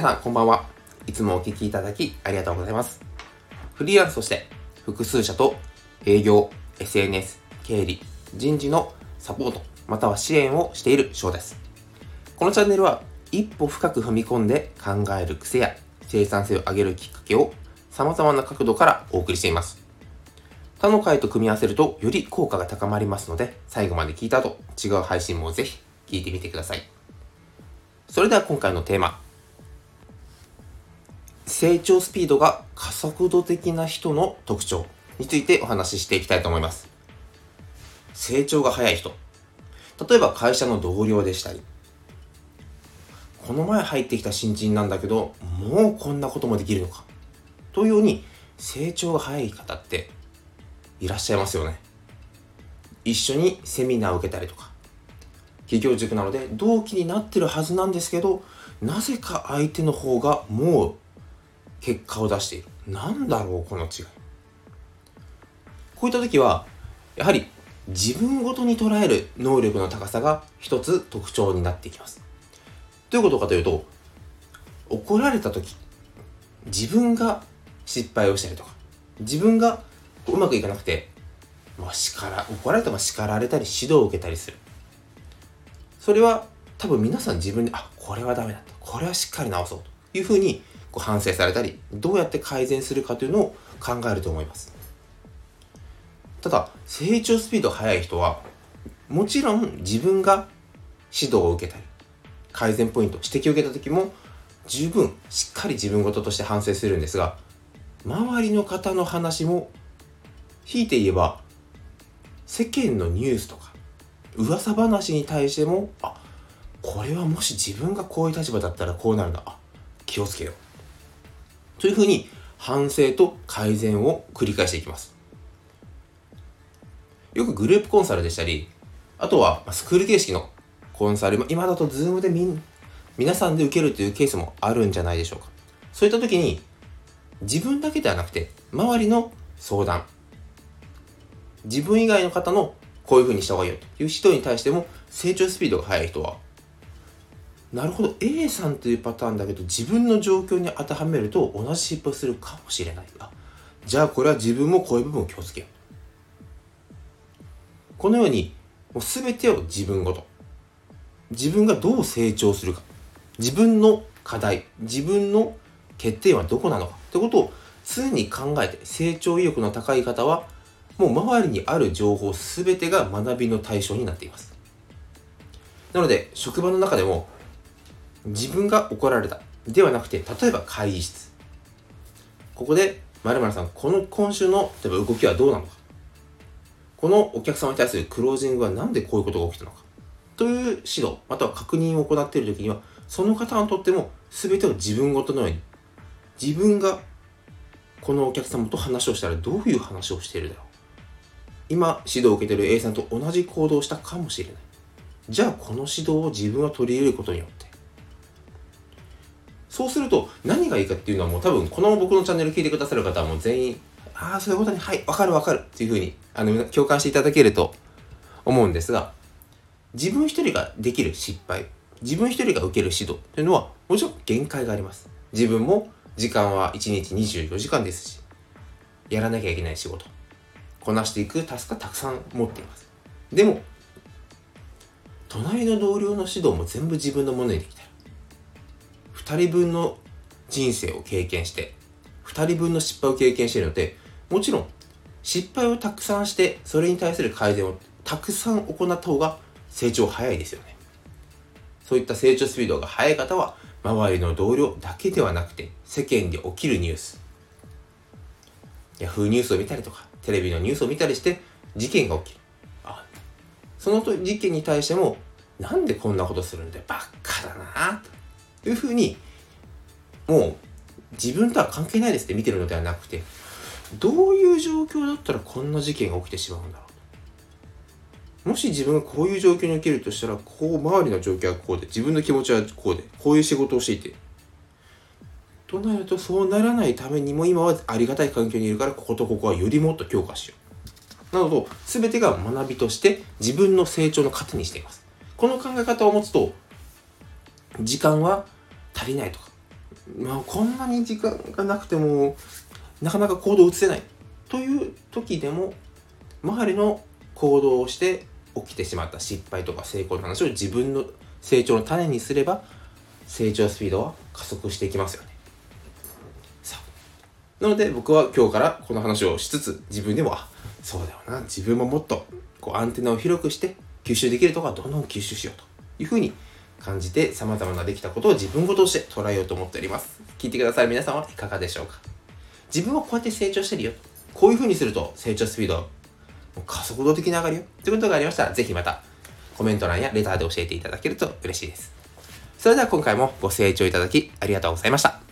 皆さんこんばんは。いつもお聞きいただきありがとうございます。フリーランスとして複数社と営業、SNS、経理、人事のサポート、または支援をしている翔です。このチャンネルは一歩深く踏み込んで考える癖や生産性を上げるきっかけを様々な角度からお送りしています。他の回と組み合わせるとより効果が高まりますので、最後まで聞いた後、違う配信もぜひ聞いてみてください。それでは今回のテーマ。成長スピードが加速度的な人の特徴についてお話ししていきたいと思います。成長が早い人。例えば会社の同僚でしたり、この前入ってきた新人なんだけど、もうこんなこともできるのか。というように、成長が早い方っていらっしゃいますよね。一緒にセミナーを受けたりとか、企業塾なので同期になってるはずなんですけど、なぜか相手の方がもう結果を出している。なんだろう、この違い。こういった時は、やはり自分ごとに捉える能力の高さが一つ特徴になっていきます。どういうことかというと、怒られた時、自分が失敗をしたりとか、自分がうまくいかなくて、まあ、叱ら、怒られても叱られたり指導を受けたりする。それは多分皆さん自分で、あ、これはダメだった。これはしっかり直そうというふうにこう反省されたり、どうやって改善するかというのを考えると思います。ただ、成長スピード速い人は、もちろん自分が指導を受けたり、改善ポイント、指摘を受けた時も、十分しっかり自分事として反省するんですが、周りの方の話も、ひいて言えば、世間のニュースとか、噂話に対しても、あ、これはもし自分がこういう立場だったらこうなるんだ。あ、気をつけよう。というふうに反省と改善を繰り返していきます。よくグループコンサルでしたり、あとはスクール形式のコンサル、今だとズームでみん皆さんで受けるというケースもあるんじゃないでしょうか。そういった時に自分だけではなくて周りの相談、自分以外の方のこういう風にした方がいいよという人に対しても成長スピードが速い人はなるほど。A さんというパターンだけど自分の状況に当てはめると同じ失敗するかもしれないあじゃあこれは自分もこういう部分を気をつけよう。このようにもう全てを自分ごと。自分がどう成長するか。自分の課題自分の欠点はどこなのか。ってことを常に考えて成長意欲の高い方はもう周りにある情報全てが学びの対象になっています。なので職場の中でも自分が怒られた。ではなくて例えば会議室。ここで〇〇さんこの今週の例えば動きはどうなのか。このお客様に対するクロージングは何でこういうことが起きたのか。という指導または確認を行っている時にはその方にとっても全てを自分ごとのように自分がこのお客様と話をしたらどういう話をしているだろう。今指導を受けている A さんと同じ行動をしたかもしれない。じゃあこの指導を自分は取り入れることによってそうすると何がいいかっていうのはもう多分この僕のチャンネル聞いてくださる方はもう全員ああそういうことにはいわかるわかるっていうふうにあの共感していただけると思うんですが自分一人ができる失敗自分一人が受ける指導というのはもちろん限界があります。自分も時間は1日24時間ですしやらなきゃいけない仕事こなしていくタスクがたくさん持っています。でも隣の同僚の指導も全部自分のものにできた2人分の人生を経験して2人分の失敗を経験しているのでもちろん失敗をたくさんしてそれに対する改善をたくさん行った方が成長早いですよね。そういった成長スピードが速い方は周りの同僚だけではなくて世間で起きるニュース。Yahoo ニュースを見たりとかテレビのニュースを見たりして事件が起きる。あその事件に対してもなんでこんなことするんだよ。バカだなと。というふうにもう自分とは関係ないですって見てるのではなくてどういう状況だったらこんな事件が起きてしまうんだろう。もし自分がこういう状況に起きるとしたらこう周りの状況はこうで自分の気持ちはこうでこういう仕事をしていてとなるとそうならないためにも今はありがたい環境にいるからこことここはよりもっと強化しよう。などと全てが学びとして自分の成長の糧にしています。この考え方を持つと時間は足りないとか。まあ、こんなに時間がなくてもなかなか行動を移せないという時でも周りの行動をして起きてしまった失敗とか成功の話を自分の成長の種にすれば成長スピードは加速していきますよね。なので僕は今日からこの話をしつつ自分でもあそうだよな。自分ももっとこうアンテナを広くして吸収できるところはどんどん吸収しようというふうに感じて様々なできたことを自分ごとして捉えようと思っております。聞いてくださる皆さんはいかがでしょうか？自分はこうやって成長してるよ。こういう風にすると成長スピード加速度的に上がるよ。ってことがありましたら、ぜひまたコメント欄やレターで教えていただけると嬉しいです。それでは今回もご清聴いただきありがとうございました。